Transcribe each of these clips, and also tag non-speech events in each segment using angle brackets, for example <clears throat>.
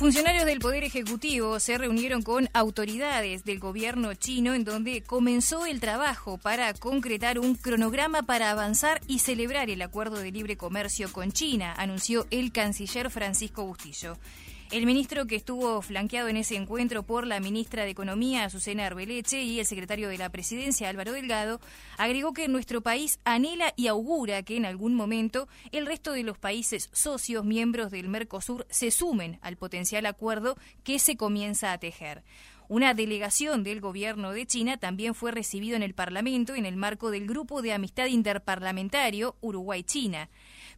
Funcionarios del Poder Ejecutivo se reunieron con autoridades del gobierno chino en donde comenzó el trabajo para concretar un cronograma para avanzar y celebrar el acuerdo de libre comercio con China, anunció el canciller Francisco Bustillo. El ministro que estuvo flanqueado en ese encuentro por la ministra de Economía, Azucena Arbeleche, y el secretario de la Presidencia, Álvaro Delgado, agregó que nuestro país anhela y augura que en algún momento el resto de los países socios miembros del Mercosur se sumen al potencial acuerdo que se comienza a tejer. Una delegación del gobierno de China también fue recibido en el Parlamento en el marco del Grupo de Amistad Interparlamentario Uruguay-China.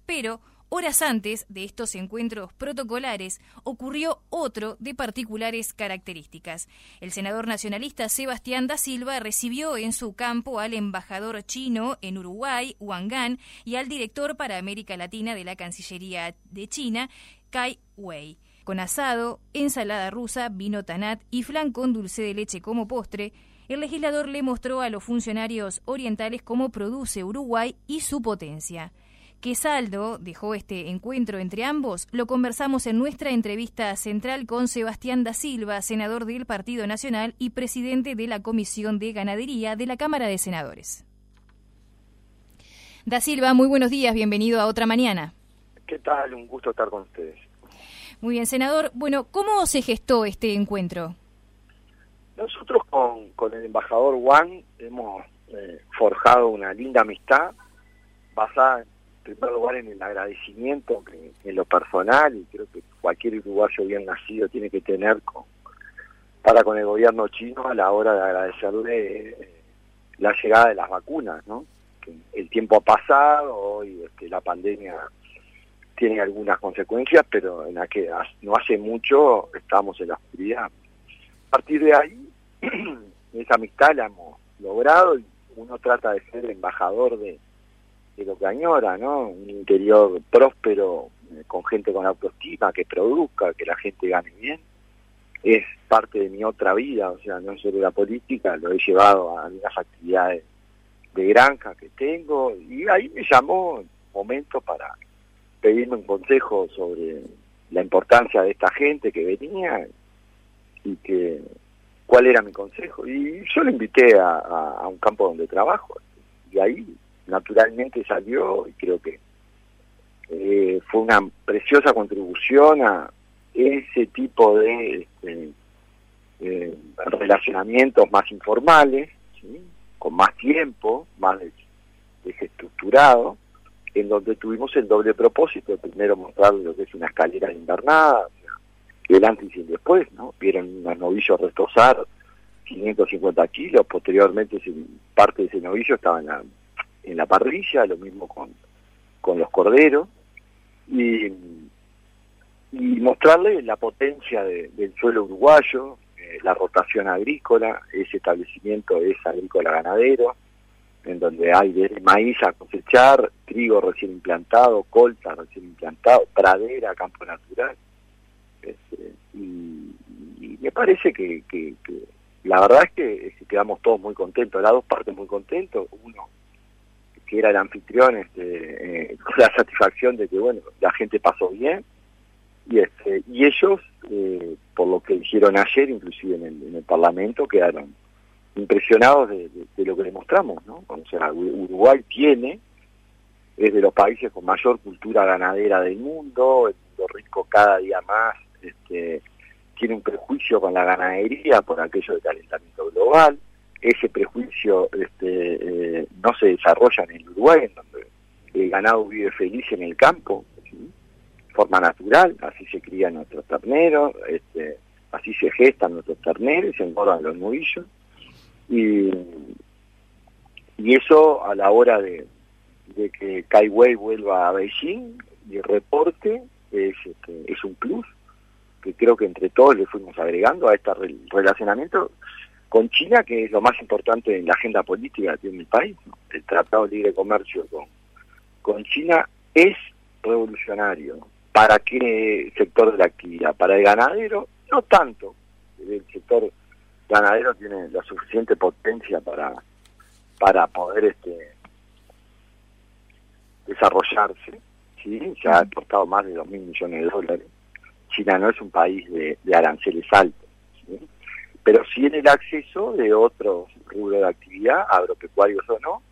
Pero Horas antes de estos encuentros protocolares ocurrió otro de particulares características. El senador nacionalista Sebastián da Silva recibió en su campo al embajador chino en Uruguay, Wang Gan, y al director para América Latina de la Cancillería de China, Kai Wei. Con asado, ensalada rusa, vino tanat y flan con dulce de leche como postre, el legislador le mostró a los funcionarios orientales cómo produce Uruguay y su potencia. ¿Qué saldo dejó este encuentro entre ambos? Lo conversamos en nuestra entrevista central con Sebastián da Silva, senador del Partido Nacional y presidente de la Comisión de Ganadería de la Cámara de Senadores. Da Silva, muy buenos días, bienvenido a otra mañana. ¿Qué tal? Un gusto estar con ustedes. Muy bien, senador. Bueno, ¿cómo se gestó este encuentro? Nosotros con, con el embajador Wang hemos eh, forjado una linda amistad basada en en primer lugar en el agradecimiento en lo personal y creo que cualquier uruguayo bien nacido tiene que tener con, para con el gobierno chino a la hora de agradecerle eh, la llegada de las vacunas, ¿no? Que el tiempo ha pasado, y este, la pandemia tiene algunas consecuencias, pero en la que no hace mucho estábamos en la oscuridad. A partir de ahí, <clears throat> esa amistad la hemos logrado y uno trata de ser embajador de, de lo que añora, ¿no? Un interior próspero, eh, con gente con autoestima, que produzca, que la gente gane bien. Es parte de mi otra vida, o sea, no solo la política, lo he llevado a algunas actividades de granja que tengo, y ahí me llamó momento para pedirme un consejo sobre la importancia de esta gente que venía y que cuál era mi consejo. Y yo le invité a un campo donde trabajo, y ahí naturalmente salió y creo que eh, fue una preciosa contribución a ese tipo de este, eh, relacionamientos más informales, con más tiempo, más desestructurado, en donde tuvimos el doble propósito, primero mostrar lo que es una escalera de invernada, el antes y el después, ¿no? Vieron un novillo retosar 550 kilos, posteriormente parte de ese novillo estaba en la en la parrilla, lo mismo con, con los corderos, y, y mostrarle la potencia del suelo uruguayo, eh, la rotación agrícola, ese establecimiento es agrícola ganadero, en donde hay desde maíz a cosechar, trigo recién implantado, colza recién implantado, pradera, campo natural. Este, y, me parece que, que, la verdad es que, quedamos todos muy contentos, las dos partes muy contentos, uno que era el anfitrión, este, eh, con la satisfacción de que, bueno, la gente pasó bien, y, este, y ellos, eh, por lo que dijeron ayer, inclusive en el, Parlamento, quedaron impresionados de, lo que demostramos, ¿no? O sea, Uruguay tiene, es de los países con mayor cultura ganadera del mundo, el mundo rico cada día más, este, tiene un prejuicio con la ganadería por aquello de calentamiento global, ese prejuicio este, eh, no se desarrolla en el Uruguay, en donde el ganado vive feliz en el campo, de forma natural, así se crían nuestros terneros, este, así se gestan nuestros terneros, se engordan los novillos, y, y eso a la hora de, de que Kai Wei vuelva a Beijing y reporte es, este, es un plus que creo que entre todos le fuimos agregando a este relacionamiento con China, que es lo más importante en la agenda política que tiene país. El Tratado de Libre Comercio con, China es revolucionario. ¿Para qué sector de la actividad? Para el ganadero, no tanto. El sector ganadero tiene la suficiente potencia para, para poder este desarrollarse. ¿sí? Ya ha costado más de dos mil millones de dólares. China no es un país de, aranceles altos, pero sí en el acceso de otros rubros de actividad, agropecuarios o no,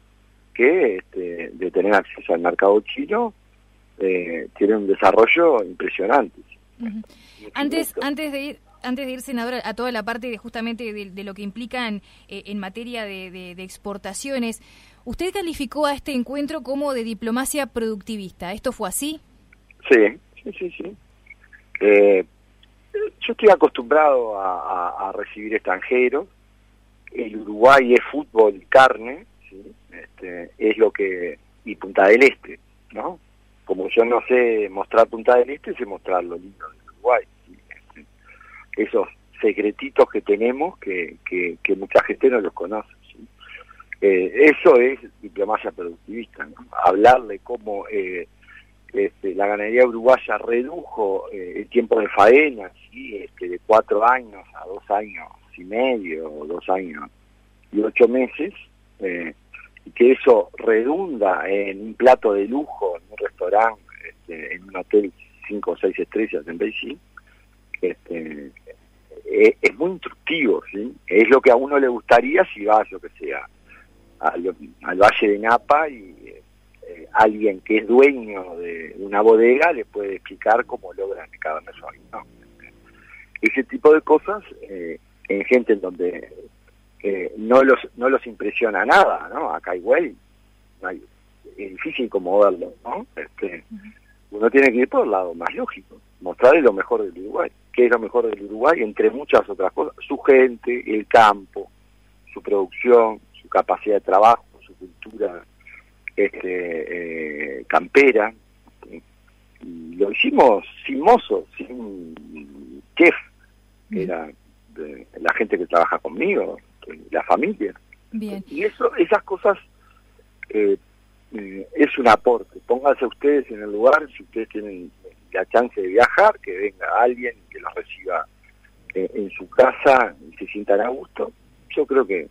que este, de tener acceso al mercado chino eh, tiene un desarrollo impresionante. Antes, antes de ir, antes de ir, senador, a toda la parte de justamente de, lo que implican eh, en materia de, exportaciones, usted calificó a este encuentro como de diplomacia productivista. ¿Esto fue así? Sí, sí, sí, sí. Eh, yo estoy acostumbrado a, recibir extranjeros. El Uruguay es fútbol carne, este, es lo que... y Punta del Este, ¿no? Como yo no sé mostrar Punta del Este, sé mostrar lo lindo del Uruguay esos secretitos que tenemos que, que, mucha gente no los conoce. Eh, eso es diplomacia productivista, hablar de cómo eh, este, la ganadería uruguaya redujo eh, el tiempo de faena ¿sí? este, de cuatro años a dos años y medio, dos años y ocho meses, y que eso redunda en un plato de lujo, en un restaurante, este, en un hotel cinco o seis estrellas en Beijing, este, eh, es muy instructivo, ¿sí? Es lo que a uno le gustaría si va, yo que sea, al, Valle de Napa y eh, alguien que es dueño de una bodega le puede explicar cómo logran cada mes ¿no? Ese tipo de cosas eh, en gente en donde no los no los impresiona nada, ¿no? Acá igual es difícil como verlo, ¿no? Este, uno tiene que ir por el lado más lógico, mostrarle lo mejor del Uruguay que es lo mejor del Uruguay, entre muchas otras cosas, su gente, el campo, su producción, su capacidad de trabajo, su cultura este, eh, campera. Y lo hicimos sin mozo, sin chef, que era la gente que trabaja conmigo, la familia. Bien. Y eso, esas cosas eh, eh, es un aporte. Pónganse ustedes en el lugar, si ustedes tienen la chance de viajar, que venga alguien que los reciba eh, en su casa y se sientan a gusto. Yo creo que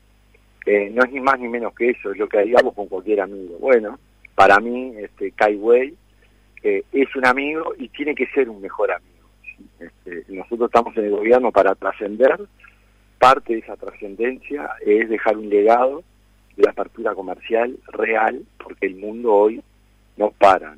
no es ni más ni menos que eso, es lo que haríamos con cualquier amigo. Bueno, para mí este Kai Wei es un amigo y tiene que ser un mejor amigo. Este, nosotros estamos en el gobierno para trascender, parte de esa trascendencia es dejar un legado de la apertura comercial real, porque el mundo hoy no para.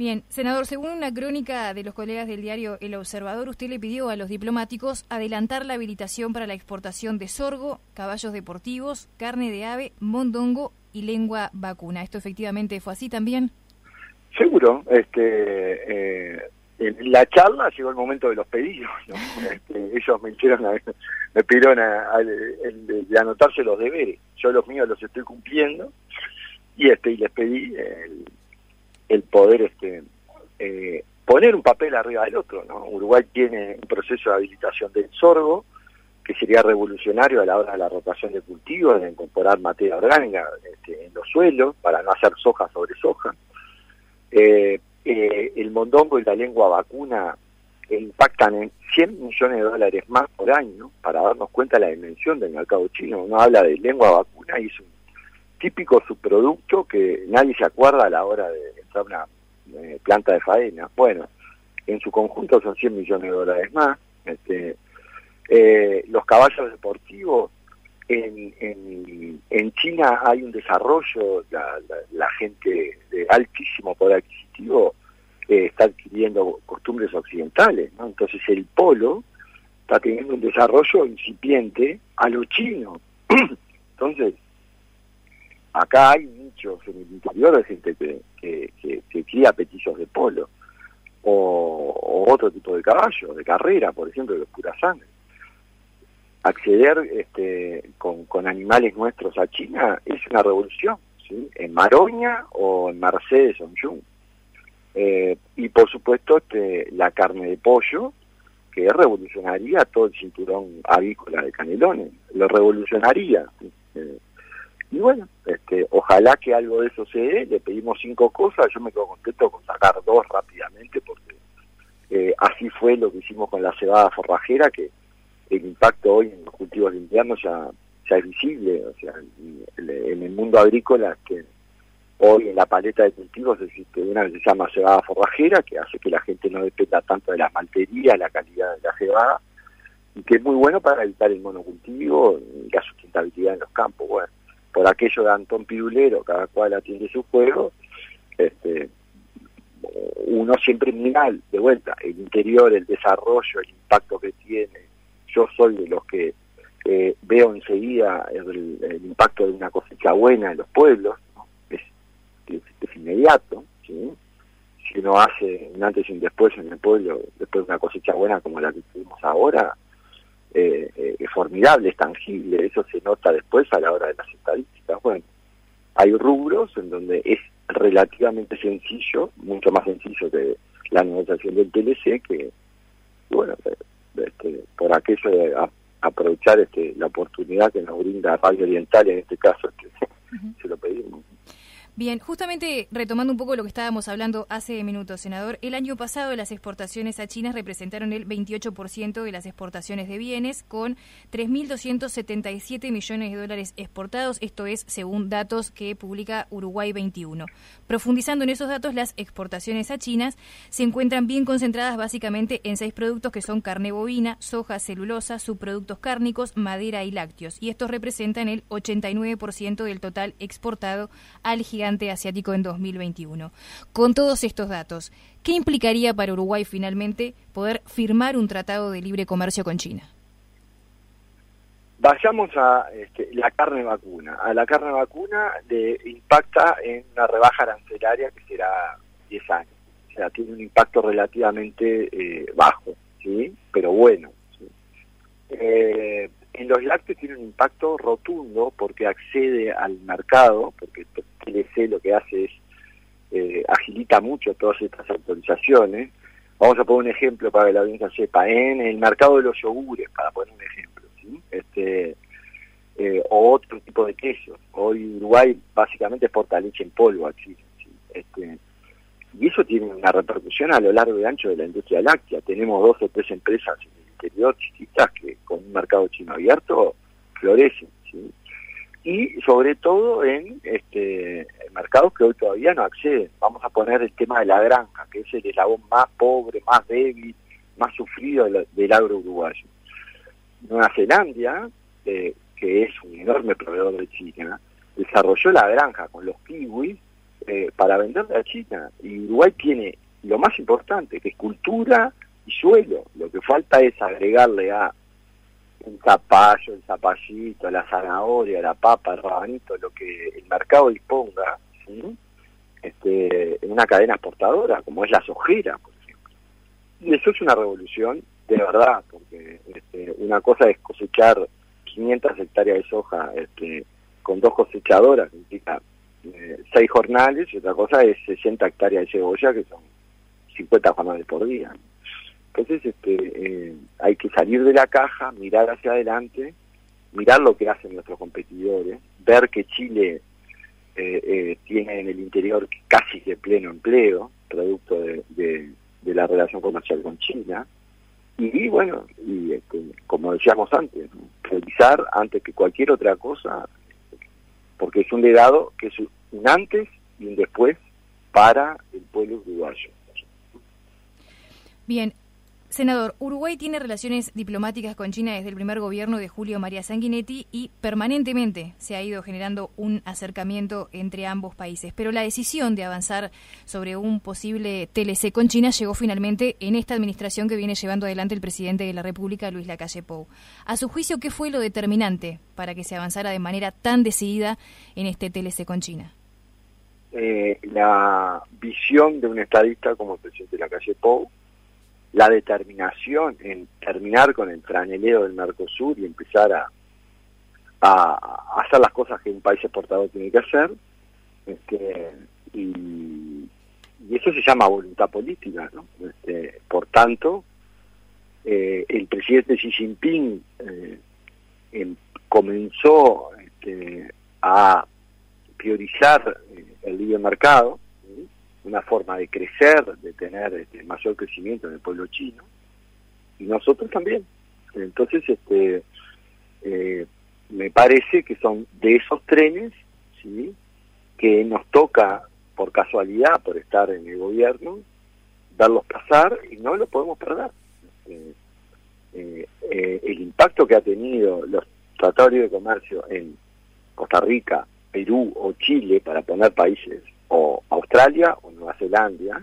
Bien, senador, según una crónica de los colegas del diario El Observador, usted le pidió a los diplomáticos adelantar la habilitación para la exportación de sorgo, caballos deportivos, carne de ave, mondongo y lengua vacuna. ¿Esto efectivamente fue así también? Seguro. Este, eh, en la charla llegó el momento de los pedidos. <laughs> Este, ellos me hicieron, <laughs> me pidieron de anotarse los deberes. Yo los míos los estoy cumpliendo y este y les pedí el el poder este eh, poner un papel arriba del otro. ¿no? Uruguay tiene un proceso de habilitación del sorgo que sería revolucionario a la hora de la rotación de cultivos, de incorporar materia orgánica este, en los suelos para no hacer soja sobre soja. Eh, eh, el mondongo y la lengua vacuna impactan en 100 millones de dólares más por año para darnos cuenta de la dimensión del mercado chino. Uno habla de lengua vacuna y es un típico subproducto que nadie se acuerda a la hora de entrar a una eh, planta de faena. Bueno, en su conjunto son 100 millones de dólares más. Este, eh, los caballos deportivos, en, en, China hay un desarrollo, la, gente de altísimo poder adquisitivo eh, está adquiriendo costumbres occidentales, ¿no? Entonces el polo está teniendo un desarrollo incipiente a lo chino. <clears throat> Entonces, acá hay nichos en el interior de gente que, que, cría petillos de polo o, otro tipo de caballo, de carrera, por ejemplo, de pura sangre. Acceder este, con, animales nuestros a China es una revolución, ¿sí? en Maroña o en Mercedes o en eh, y por supuesto este, la carne de pollo, que revolucionaría todo el cinturón avícola de Canelones, lo revolucionaría. Eh, y bueno, este, ojalá que algo de eso se dé, le pedimos cinco cosas, yo me quedo contento con sacar dos rápidamente porque eh, así fue lo que hicimos con la cebada forrajera, que el impacto hoy en los cultivos de invierno ya, ya es visible, o sea, en, el mundo agrícola que Hoy en la paleta de cultivos existe una que se llama cebada forrajera, que hace que la gente no dependa tanto de la maltería, la calidad de la cebada, y que es muy bueno para evitar el monocultivo y la sustentabilidad en los campos. Bueno, por aquello de Antón Pirulero, cada cual atiende su juego, este, uno siempre mira de vuelta el interior, el desarrollo, el impacto que tiene. Yo soy de los que eh, veo enseguida el, impacto de una cosecha buena en los pueblos, es, inmediato. ¿sí? Si uno hace un antes y un después en el pueblo, después de una cosecha buena como la que tuvimos ahora, eh, eh, es formidable, es tangible, eso se nota después a la hora de las estadísticas. Bueno, hay rubros en donde es relativamente sencillo, mucho más sencillo que la negociación del TLC, que, bueno, este, por aquello de aprovechar este, la oportunidad que nos brinda Radio Oriental, en este caso, este, <laughs> se lo pedimos. Bien, justamente retomando un poco lo que estábamos hablando hace minutos, senador, el año pasado las exportaciones a China representaron el 28% de las exportaciones de bienes, con 3.277 millones de dólares exportados, esto es según datos que publica Uruguay 21. Profundizando en esos datos, las exportaciones a China se encuentran bien concentradas básicamente en seis productos que son carne bovina, soja, celulosa, subproductos cárnicos, madera y lácteos, y estos representan el 89% del total exportado al gigante asiático en 2021. Con todos estos datos, ¿qué implicaría para Uruguay finalmente poder firmar un tratado de libre comercio con China? Vayamos a este, la carne vacuna. A la carne vacuna le impacta en una rebaja arancelaria que será 10 años. O sea, tiene un impacto relativamente eh, bajo, ¿sí? Pero bueno. Eh, en los lácteos tiene un impacto rotundo porque accede al mercado, porque TLC lo que hace es eh, agilita mucho todas estas autorizaciones. Vamos a poner un ejemplo para que la audiencia sepa. En el mercado de los yogures, para poner un ejemplo, ¿sí? este, eh, o otro tipo de quesos. Hoy Uruguay básicamente exporta leche en polvo a Chile. Este, y eso tiene una repercusión a lo largo y ancho de la industria láctea. Tenemos dos o tres empresas en chiquitas que con un mercado chino abierto florecen. ¿sí? y sobre todo en este mercados que hoy todavía no acceden. Vamos a poner el tema de la granja, que es el eslabón más pobre, más débil, más sufrido del, agro uruguayo. Nueva Zelanda, eh, que es un enorme proveedor de China, desarrolló la granja con los kiwis eh, para venderle a China. Y Uruguay tiene lo más importante, que es cultura y suelo. Que falta es agregarle a un zapallo, el zapallito, la zanahoria, la papa, el rabanito, lo que el mercado disponga, este, en una cadena exportadora, como es la sojera, por ejemplo. Y eso es una revolución de verdad, porque este, una cosa es cosechar 500 hectáreas de soja este, con dos cosechadoras, que implica eh, seis jornales, y otra cosa es 60 hectáreas de cebolla, que son 50 jornales por día. Entonces este, eh, hay que salir de la caja, mirar hacia adelante, mirar lo que hacen nuestros competidores, ver que Chile eh, eh, tiene en el interior casi de pleno empleo, producto de, la relación comercial con China, y, bueno, y este, como decíamos antes, revisar antes que cualquier otra cosa, porque es un legado que es un antes y un después para el pueblo uruguayo. Bien, Senador, Uruguay tiene relaciones diplomáticas con China desde el primer gobierno de Julio María Sanguinetti y permanentemente se ha ido generando un acercamiento entre ambos países. Pero la decisión de avanzar sobre un posible TLC con China llegó finalmente en esta administración que viene llevando adelante el presidente de la República, Luis Lacalle Pou. A su juicio, ¿qué fue lo determinante para que se avanzara de manera tan decidida en este TLC con China? Eh, la visión de un estadista como el presidente Lacalle Pou la determinación en terminar con el traneleo del Mercosur y empezar a, a, hacer las cosas que un país exportador tiene que hacer. Este, y, eso se llama voluntad política. ¿no? Este, por tanto, eh, el presidente Xi Jinping eh, em, comenzó este, a priorizar eh, el libre mercado una forma de crecer, de tener este, mayor crecimiento en el pueblo chino, y nosotros también. Entonces, este, eh, me parece que son de esos trenes, ¿sí? que nos toca por casualidad, por estar en el gobierno, darlos pasar y no lo podemos perder. Eh, eh, eh, el impacto que ha tenido los tratados de comercio en Costa Rica, Perú o Chile, para poner países, o Australia o Nueva Zelanda,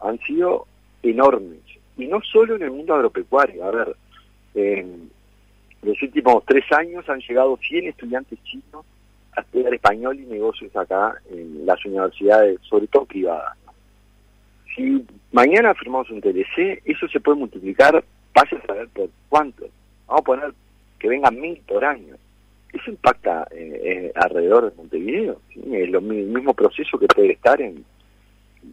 han sido enormes. Y no solo en el mundo agropecuario. A ver, en los últimos tres años han llegado 100 estudiantes chinos a estudiar español y negocios acá en las universidades, sobre todo privadas. Si mañana firmamos un TLC, eso se puede multiplicar, vaya a saber por cuánto. Vamos a poner que vengan mil por año. Eso impacta eh, eh, alrededor de Montevideo. Es lo, el mismo proceso que puede estar en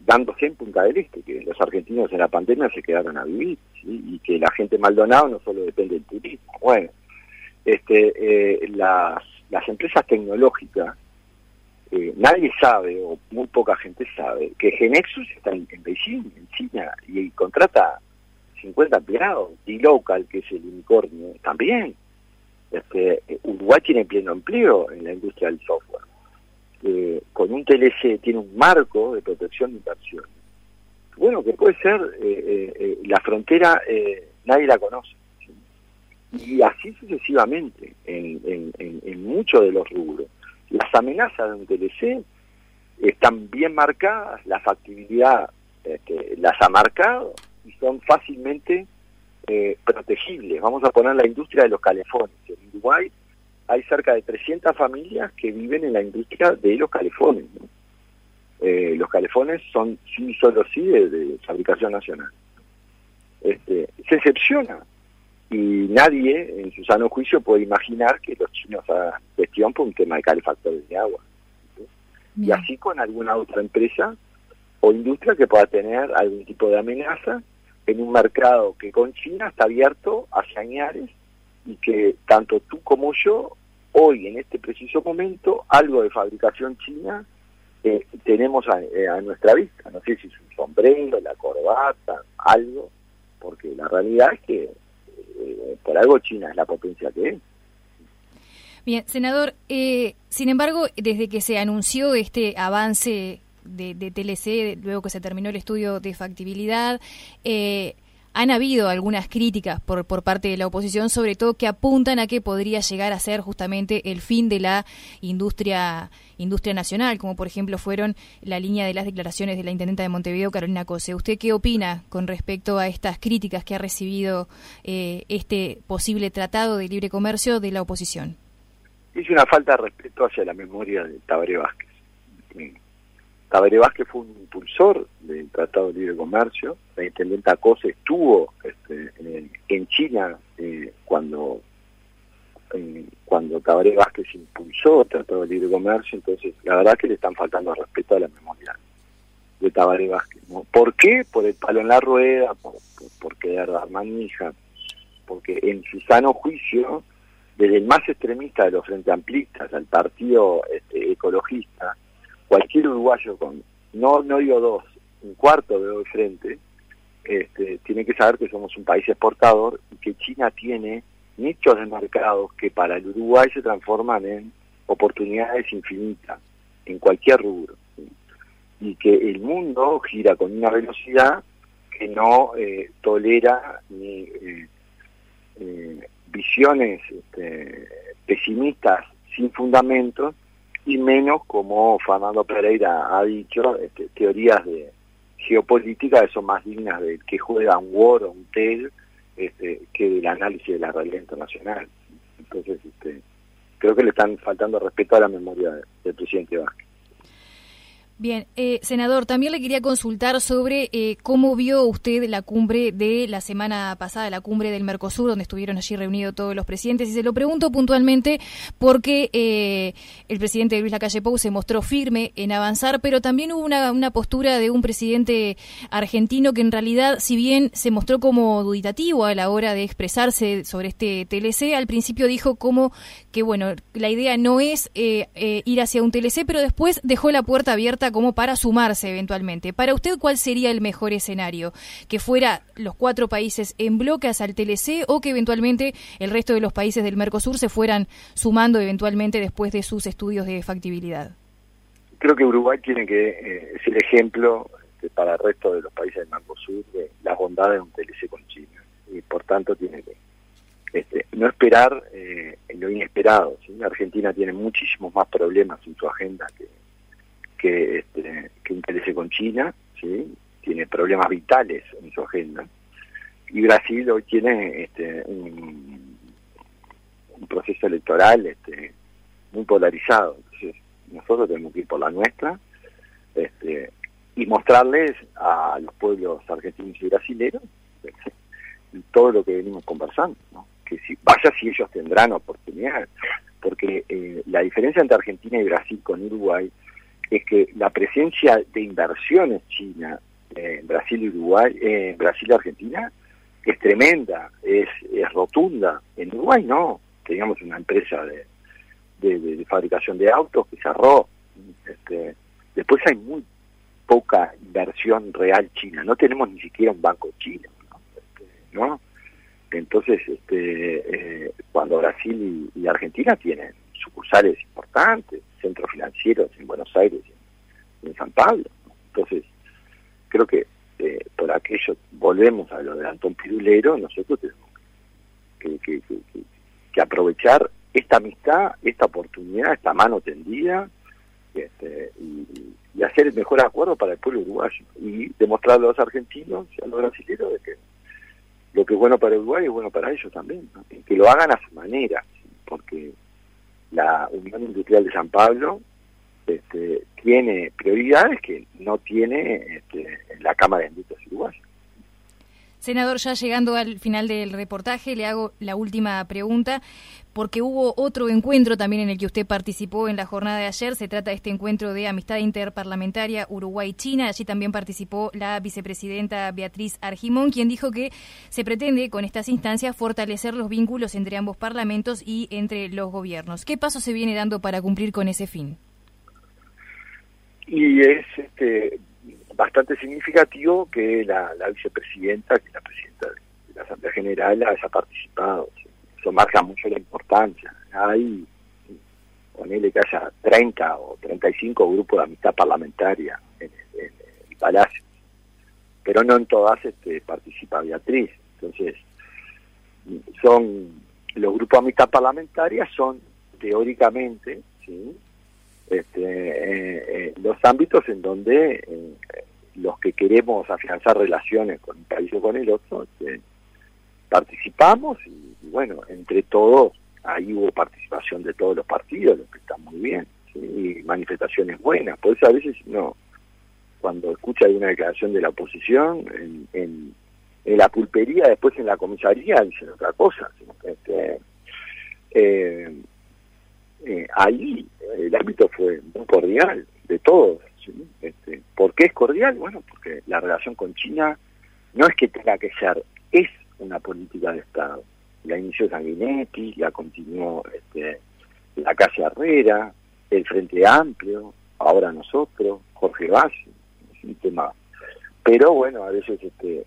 dándose en Punta del Este, que los argentinos en la pandemia se quedaron a vivir y que la gente Maldonado no solo depende del turismo. Bueno, este, eh, las, las empresas tecnológicas, nadie sabe, o muy poca gente sabe, que Genexus está en, Beijing, en China, y, contrata 50 empleados, y Local, que es el unicornio, también. Este, Uruguay tiene pleno empleo en la industria del software. Eh, con un TLC tiene un marco de protección de inversión. Bueno, que puede ser, la frontera nadie la conoce y así sucesivamente en, en, en, muchos de los rubros. Las amenazas de un TLC están bien marcadas, la factibilidad este, las ha marcado y son fácilmente eh, protegibles. Vamos a poner la industria de los calefones. Uruguay hay cerca de 300 familias que viven en la industria de los calefones. Eh, los calefones son sí, solo sí de, fabricación nacional. Este, se excepciona y nadie en su sano juicio puede imaginar que los chinos hagan cuestión por un tema de calefactores de agua. Y así con alguna otra empresa o industria que pueda tener algún tipo de amenaza en un mercado que con China está abierto hacia añares y que tanto tú como yo, hoy en este preciso momento, algo de fabricación china eh, tenemos a, eh, a, nuestra vista. No sé si es un sombrero, la corbata, algo, porque la realidad es que eh, por algo China es la potencia que es. Bien, senador, eh, sin embargo, desde que se anunció este avance de, de, TLC, luego que se terminó el estudio de factibilidad, eh, han habido algunas críticas por, por parte de la oposición, sobre todo que apuntan a que podría llegar a ser justamente el fin de la industria industria nacional, como por ejemplo fueron la línea de las declaraciones de la intendenta de Montevideo, Carolina Cose. ¿Usted qué opina con respecto a estas críticas que ha recibido eh, este posible tratado de libre comercio de la oposición? Es una falta de respeto hacia la memoria de Tabaré Vázquez. Tabaré Vázquez fue un impulsor del Tratado de Libre Comercio. La intendenta Cose estuvo este, en, China eh, cuando eh, cuando Tabaré Vázquez impulsó el Tratado de Libre Comercio, entonces la verdad que le están faltando respeto a la memoria de Tabaré Vázquez. ¿Por qué? Por el palo en la rueda, por, querer dar manija, porque en su sano juicio, desde el más extremista de los frente amplistas al partido este, ecologista, cualquier uruguayo con, no, no digo dos, un cuarto de hoy frente, este, tiene que saber que somos un país exportador y que China tiene nichos de mercados que para el Uruguay se transforman en oportunidades infinitas, en cualquier rubro. Y que el mundo gira con una velocidad que no eh, tolera ni eh, eh, visiones este, pesimistas sin fundamentos y menos como Fernando Pereira ha dicho, este, teorías de geopolítica que son más dignas del que juega un War o un TEL este, que del análisis de la realidad internacional. Entonces, este, creo que le están faltando respeto a la memoria del presidente Vázquez. Bien, eh, senador, también le quería consultar sobre eh, cómo vio usted la cumbre de la semana pasada, la cumbre del Mercosur, donde estuvieron allí reunidos todos los presidentes. Y se lo pregunto puntualmente porque eh, el presidente Luis Lacalle Pou se mostró firme en avanzar, pero también hubo una, una, postura de un presidente argentino que en realidad, si bien se mostró como duditativo a la hora de expresarse sobre este TLC, al principio dijo como que, bueno, la idea no es ir hacia un TLC, pero después dejó la puerta abierta como para sumarse eventualmente. Para usted, ¿cuál sería el mejor escenario? ¿Que fuera los cuatro países en bloques al TLC o que eventualmente el resto de los países del Mercosur se fueran sumando eventualmente después de sus estudios de factibilidad? creo que Uruguay tiene que eh, ser ejemplo este, para el resto de los países del Mercosur de las bondades de un TLC con China. Y por tanto tiene que este, no esperar eh, lo inesperado. Argentina tiene muchísimos más problemas en su agenda que, que, este, que TLC con China. ¿sí? Tiene problemas vitales en su agenda. Y Brasil hoy tiene este, un, un proceso electoral este, muy polarizado. Entonces, nosotros tenemos que ir por la nuestra este, y mostrarles a los pueblos argentinos y brasileños este, todo lo que venimos conversando, que si vaya si ellos tendrán oportunidad, porque eh, la diferencia entre Argentina y Brasil con Uruguay es que la presencia de inversiones china en Brasil y Uruguay, en Brasil y Argentina, es tremenda, es, es rotunda. En Uruguay no, teníamos una empresa de, de, fabricación de autos que cerró. Este, después hay muy poca inversión real china. No tenemos ni siquiera un banco chino, ¿no? Este, Entonces, este, eh, cuando Brasil y, Argentina tienen sucursales importantes, centros financieros en Buenos Aires y en, San Pablo. Entonces, creo que eh, por aquello volvemos a lo de Antón Pirulero, nosotros tenemos que, aprovechar esta amistad, esta oportunidad, esta mano tendida este, y, hacer el mejor acuerdo para el pueblo uruguayo y demostrarle a los argentinos y a los brasileños de que lo que es bueno para Uruguay es bueno para ellos también, que lo hagan a su manera, porque la Unión Industrial de San Pablo este, tiene prioridades que no tiene este, la Cámara de Industrias Uruguayas. Senador, ya llegando al final del reportaje, le hago la última pregunta, porque hubo otro encuentro también en el que usted participó en la jornada de ayer. Se trata de este encuentro de amistad interparlamentaria Uruguay-China. Allí también participó la vicepresidenta Beatriz Argimón, quien dijo que se pretende con estas instancias fortalecer los vínculos entre ambos parlamentos y entre los gobiernos. ¿Qué paso se viene dando para cumplir con ese fin? Y es este, bastante significativo que la, vicepresidenta, que la presidenta de la Asamblea General haya participado. Eso marca mucho la importancia. Hay, ponele que haya 30 o 35 grupos de amistad parlamentaria en, el Palacio, pero no en todas este, participa Beatriz. Entonces, son los grupos de amistad parlamentaria son teóricamente ¿sí? Este, eh, eh, los ámbitos en donde eh, los que queremos afianzar relaciones con un país o con el otro, este, participamos y, bueno, entre todos, ahí hubo participación de todos los partidos, lo que está muy bien, y manifestaciones buenas. Por eso a veces no, cuando escucha alguna declaración de la oposición, en, en, la pulpería, después en la comisaría dicen otra cosa. Este, eh, ahí el ámbito fue muy cordial de todos. Este, ¿Por qué es cordial? Bueno, porque la relación con China no es que tenga que ser, es una política de Estado. La inició Sanguinetti, la continuó este, la Casa Herrera, el Frente Amplio, ahora nosotros, Jorge Valle, es un tema. Pero bueno, a veces este,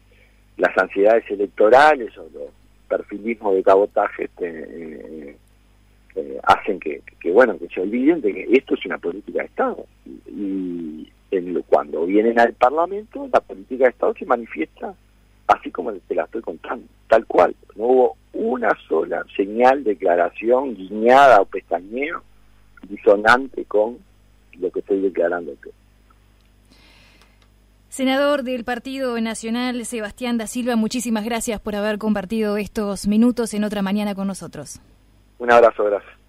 las ansiedades electorales o los perfilismos de cabotaje este, eh, eh, hacen que, bueno que se olviden de que esto es una política de Estado. Y, cuando vienen al Parlamento la política de Estado se manifiesta así como te la estoy contando tal cual. No hubo una sola señal declaración guiñada o pestañeo disonante con lo que estoy declarando Senador del Partido Nacional, Sebastián da Silva, muchísimas gracias por haber compartido estos minutos en otra mañana con nosotros. Un abrazo, gracias.